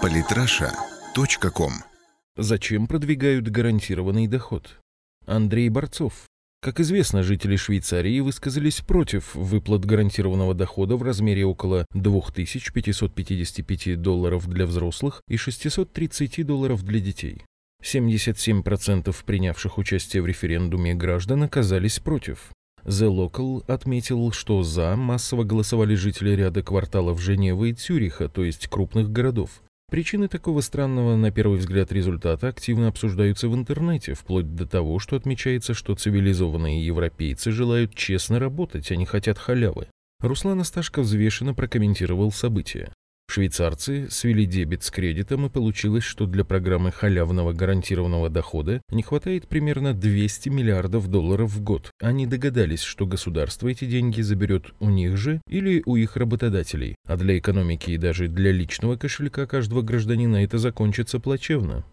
Политраша.ком Зачем продвигают гарантированный доход? Андрей Борцов. Как известно, жители Швейцарии высказались против выплат гарантированного дохода в размере около 2555 долларов для взрослых и 630 долларов для детей. 77% принявших участие в референдуме граждан оказались против. The Local отметил, что за массово голосовали жители ряда кварталов Женевы и Цюриха, то есть крупных городов. Причины такого странного, на первый взгляд, результата активно обсуждаются в интернете, вплоть до того, что отмечается, что цивилизованные европейцы желают честно работать, а не хотят халявы. Руслан Асташко взвешенно прокомментировал события. Швейцарцы свели дебет с кредитом, и получилось, что для программы халявного гарантированного дохода не хватает примерно 200 миллиардов долларов в год. Они догадались, что государство эти деньги заберет у них же или у их работодателей, а для экономики и даже для личного кошелька каждого гражданина это закончится плачевно.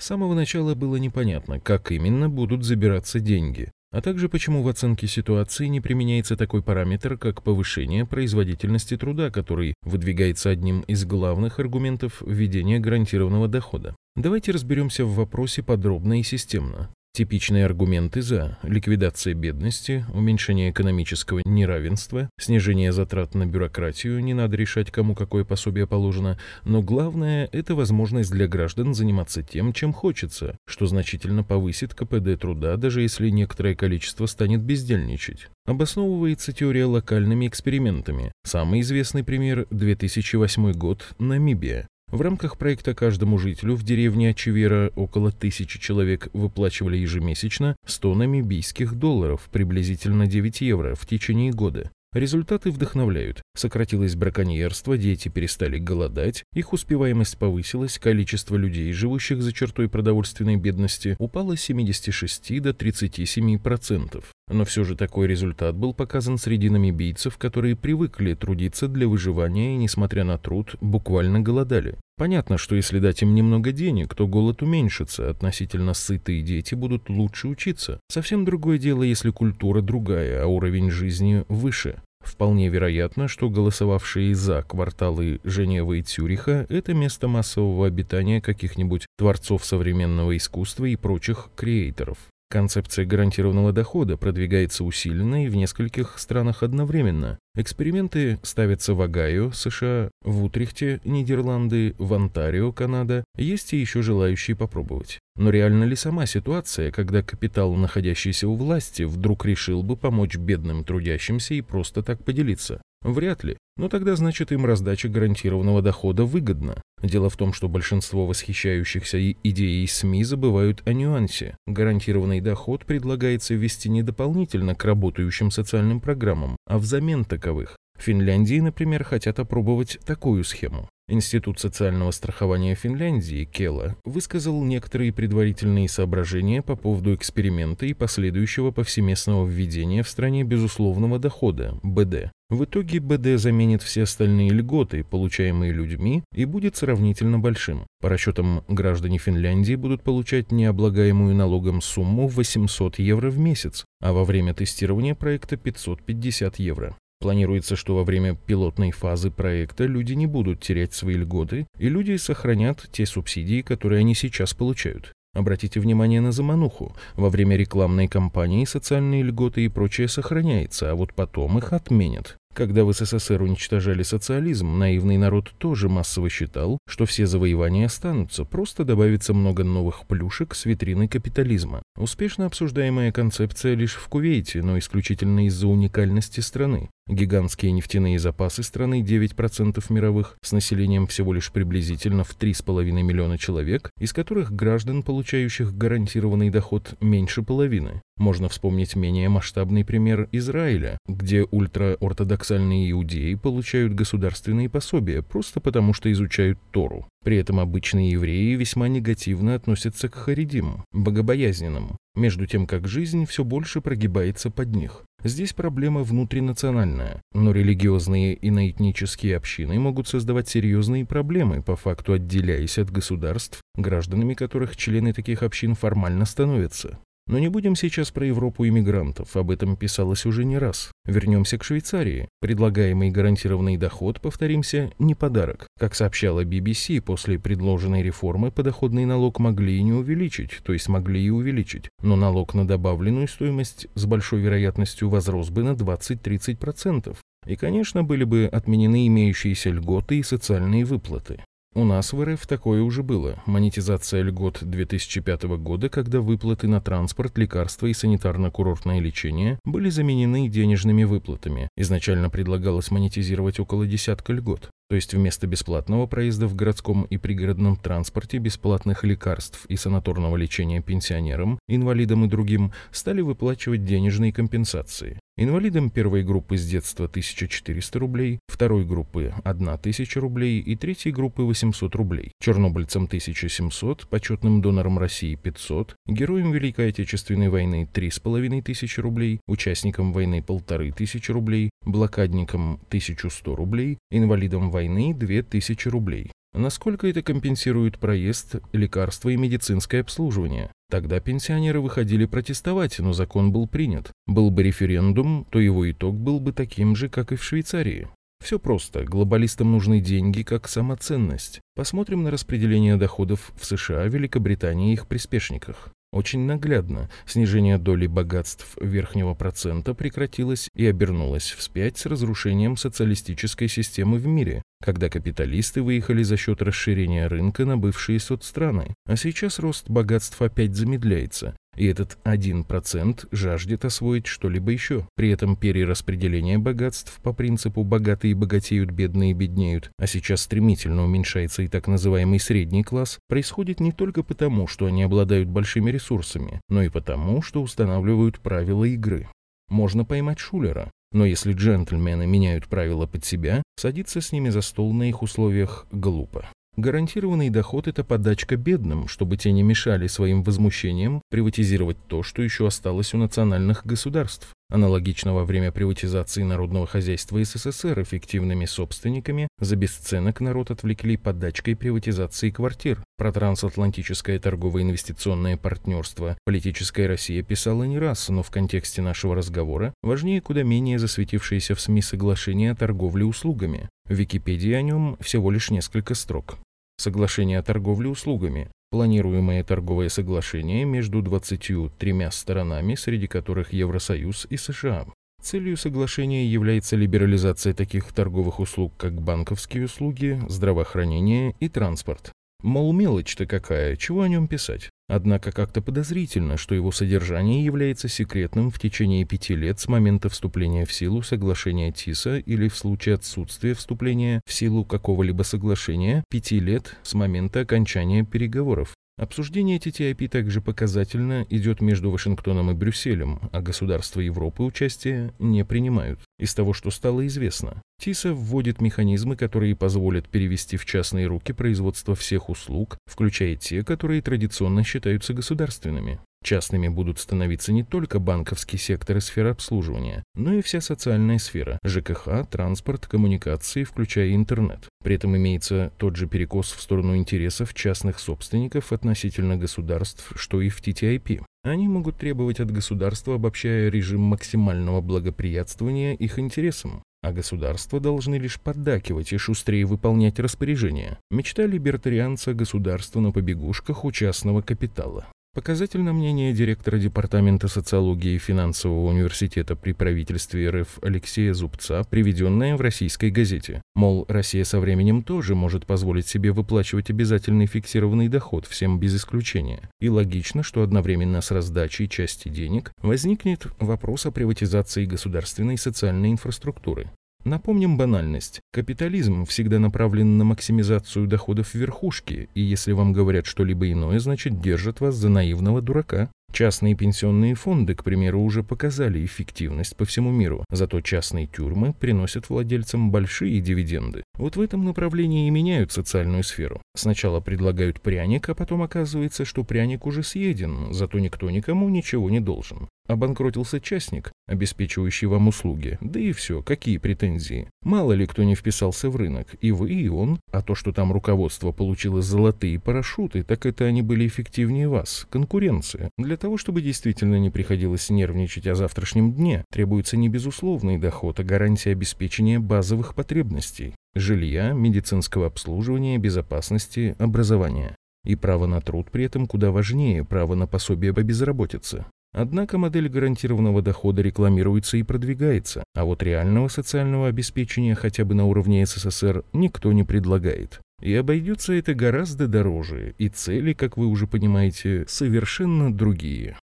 С самого начала было непонятно, как именно будут забираться деньги а также почему в оценке ситуации не применяется такой параметр, как повышение производительности труда, который выдвигается одним из главных аргументов введения гарантированного дохода. Давайте разберемся в вопросе подробно и системно. Типичные аргументы за ликвидация бедности, уменьшение экономического неравенства, снижение затрат на бюрократию, не надо решать, кому какое пособие положено, но главное – это возможность для граждан заниматься тем, чем хочется, что значительно повысит КПД труда, даже если некоторое количество станет бездельничать. Обосновывается теория локальными экспериментами. Самый известный пример – 2008 год – Намибия. В рамках проекта каждому жителю в деревне Ачевера около тысячи человек выплачивали ежемесячно 100 намибийских долларов, приблизительно 9 евро, в течение года. Результаты вдохновляют. Сократилось браконьерство, дети перестали голодать, их успеваемость повысилась, количество людей, живущих за чертой продовольственной бедности, упало с 76 до 37%. Но все же такой результат был показан среди намибийцев, которые привыкли трудиться для выживания и, несмотря на труд, буквально голодали. Понятно, что если дать им немного денег, то голод уменьшится, относительно сытые дети будут лучше учиться. Совсем другое дело, если культура другая, а уровень жизни выше. Вполне вероятно, что голосовавшие за кварталы Женевы и Цюриха – это место массового обитания каких-нибудь творцов современного искусства и прочих креаторов. Концепция гарантированного дохода продвигается усиленно и в нескольких странах одновременно. Эксперименты ставятся в Огайо, США, в Утрехте, Нидерланды, в Онтарио, Канада. Есть и еще желающие попробовать. Но реально ли сама ситуация, когда капитал, находящийся у власти, вдруг решил бы помочь бедным трудящимся и просто так поделиться? Вряд ли. Но тогда значит им раздача гарантированного дохода выгодна. Дело в том, что большинство восхищающихся идеей СМИ забывают о нюансе. Гарантированный доход предлагается ввести не дополнительно к работающим социальным программам, а взамен таковых. В Финляндии, например, хотят опробовать такую схему. Институт социального страхования Финляндии, Кела, высказал некоторые предварительные соображения по поводу эксперимента и последующего повсеместного введения в стране безусловного дохода, БД. В итоге БД заменит все остальные льготы, получаемые людьми, и будет сравнительно большим. По расчетам, граждане Финляндии будут получать необлагаемую налогом сумму 800 евро в месяц, а во время тестирования проекта 550 евро. Планируется, что во время пилотной фазы проекта люди не будут терять свои льготы, и люди сохранят те субсидии, которые они сейчас получают. Обратите внимание на замануху. Во время рекламной кампании социальные льготы и прочее сохраняется, а вот потом их отменят. Когда в СССР уничтожали социализм, наивный народ тоже массово считал, что все завоевания останутся, просто добавится много новых плюшек с витрины капитализма. Успешно обсуждаемая концепция лишь в Кувейте, но исключительно из-за уникальности страны. Гигантские нефтяные запасы страны 9% мировых, с населением всего лишь приблизительно в 3,5 миллиона человек, из которых граждан, получающих гарантированный доход, меньше половины. Можно вспомнить менее масштабный пример Израиля, где ультраортодоксальные иудеи получают государственные пособия просто потому, что изучают Тору. При этом обычные евреи весьма негативно относятся к харидим, богобоязненным, между тем как жизнь все больше прогибается под них. Здесь проблема внутринациональная, но религиозные и наэтнические общины могут создавать серьезные проблемы, по факту отделяясь от государств, гражданами которых члены таких общин формально становятся. Но не будем сейчас про Европу иммигрантов, об этом писалось уже не раз. Вернемся к Швейцарии. Предлагаемый гарантированный доход, повторимся, не подарок. Как сообщала BBC, после предложенной реформы подоходный налог могли и не увеличить, то есть могли и увеличить. Но налог на добавленную стоимость с большой вероятностью возрос бы на 20-30%. И, конечно, были бы отменены имеющиеся льготы и социальные выплаты. У нас в РФ такое уже было. Монетизация льгот 2005 года, когда выплаты на транспорт, лекарства и санитарно-курортное лечение были заменены денежными выплатами. Изначально предлагалось монетизировать около десятка льгот. То есть вместо бесплатного проезда в городском и пригородном транспорте, бесплатных лекарств и санаторного лечения пенсионерам, инвалидам и другим стали выплачивать денежные компенсации. Инвалидам первой группы с детства 1400 рублей, второй группы 1000 рублей и третьей группы 800 рублей, чернобыльцам 1700, почетным донорам России 500, героям Великой Отечественной войны 3500 рублей, участникам войны 1500 рублей, блокадникам 1100 рублей, инвалидам войны 2000 рублей. Насколько это компенсирует проезд, лекарства и медицинское обслуживание? Тогда пенсионеры выходили протестовать, но закон был принят. Был бы референдум, то его итог был бы таким же, как и в Швейцарии. Все просто. Глобалистам нужны деньги как самоценность. Посмотрим на распределение доходов в США, Великобритании и их приспешниках. Очень наглядно снижение доли богатств верхнего процента прекратилось и обернулось вспять с разрушением социалистической системы в мире, когда капиталисты выехали за счет расширения рынка на бывшие соцстраны. А сейчас рост богатств опять замедляется, и этот 1% жаждет освоить что-либо еще. При этом перераспределение богатств по принципу «богатые богатеют, бедные беднеют», а сейчас стремительно уменьшается и так называемый средний класс, происходит не только потому, что они обладают большими ресурсами, но и потому, что устанавливают правила игры. Можно поймать шулера, но если джентльмены меняют правила под себя, садиться с ними за стол на их условиях глупо. Гарантированный доход – это подачка бедным, чтобы те не мешали своим возмущениям приватизировать то, что еще осталось у национальных государств. Аналогично во время приватизации народного хозяйства СССР эффективными собственниками за бесценок народ отвлекли подачкой приватизации квартир. Про трансатлантическое торгово-инвестиционное партнерство политическая Россия писала не раз, но в контексте нашего разговора важнее куда менее засветившееся в СМИ соглашение о торговле услугами. В Википедии о нем всего лишь несколько строк. Соглашение о торговле услугами. Планируемое торговое соглашение между 23 сторонами, среди которых Евросоюз и США. Целью соглашения является либерализация таких торговых услуг, как банковские услуги, здравоохранение и транспорт. Мол, мелочь-то какая, чего о нем писать? Однако как-то подозрительно, что его содержание является секретным в течение пяти лет с момента вступления в силу соглашения ТИСа или в случае отсутствия вступления в силу какого-либо соглашения пяти лет с момента окончания переговоров. Обсуждение TTIP также показательно идет между Вашингтоном и Брюсселем, а государства Европы участие не принимают. Из того, что стало известно, ТИСа вводит механизмы, которые позволят перевести в частные руки производство всех услуг, включая те, которые традиционно считаются государственными. Частными будут становиться не только банковский сектор и сфера обслуживания, но и вся социальная сфера – ЖКХ, транспорт, коммуникации, включая интернет. При этом имеется тот же перекос в сторону интересов частных собственников относительно государств, что и в TTIP. Они могут требовать от государства, обобщая режим максимального благоприятствования их интересам а государства должны лишь поддакивать и шустрее выполнять распоряжения. Мечта либертарианца государства на побегушках у частного капитала. Показательно мнение директора Департамента социологии и финансового университета при правительстве РФ Алексея Зубца, приведенное в российской газете. Мол, Россия со временем тоже может позволить себе выплачивать обязательный фиксированный доход всем без исключения. И логично, что одновременно с раздачей части денег возникнет вопрос о приватизации государственной социальной инфраструктуры. Напомним банальность. Капитализм всегда направлен на максимизацию доходов верхушки, и если вам говорят что-либо иное, значит держат вас за наивного дурака. Частные пенсионные фонды, к примеру, уже показали эффективность по всему миру, зато частные тюрьмы приносят владельцам большие дивиденды. Вот в этом направлении и меняют социальную сферу. Сначала предлагают пряник, а потом оказывается, что пряник уже съеден, зато никто никому ничего не должен. Обанкротился частник, обеспечивающий вам услуги. Да и все, какие претензии? Мало ли кто не вписался в рынок, и вы, и он. А то, что там руководство получило золотые парашюты, так это они были эффективнее вас. Конкуренция. Для того, чтобы действительно не приходилось нервничать о завтрашнем дне, требуется не безусловный доход, а гарантия обеспечения базовых потребностей. Жилья, медицинского обслуживания, безопасности, образования. И право на труд при этом куда важнее права на пособие по безработице. Однако модель гарантированного дохода рекламируется и продвигается, а вот реального социального обеспечения хотя бы на уровне СССР никто не предлагает. И обойдется это гораздо дороже, и цели, как вы уже понимаете, совершенно другие.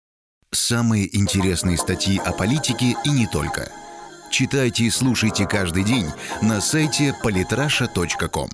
Самые интересные статьи о политике и не только. Читайте и слушайте каждый день на сайте polytrasha.com.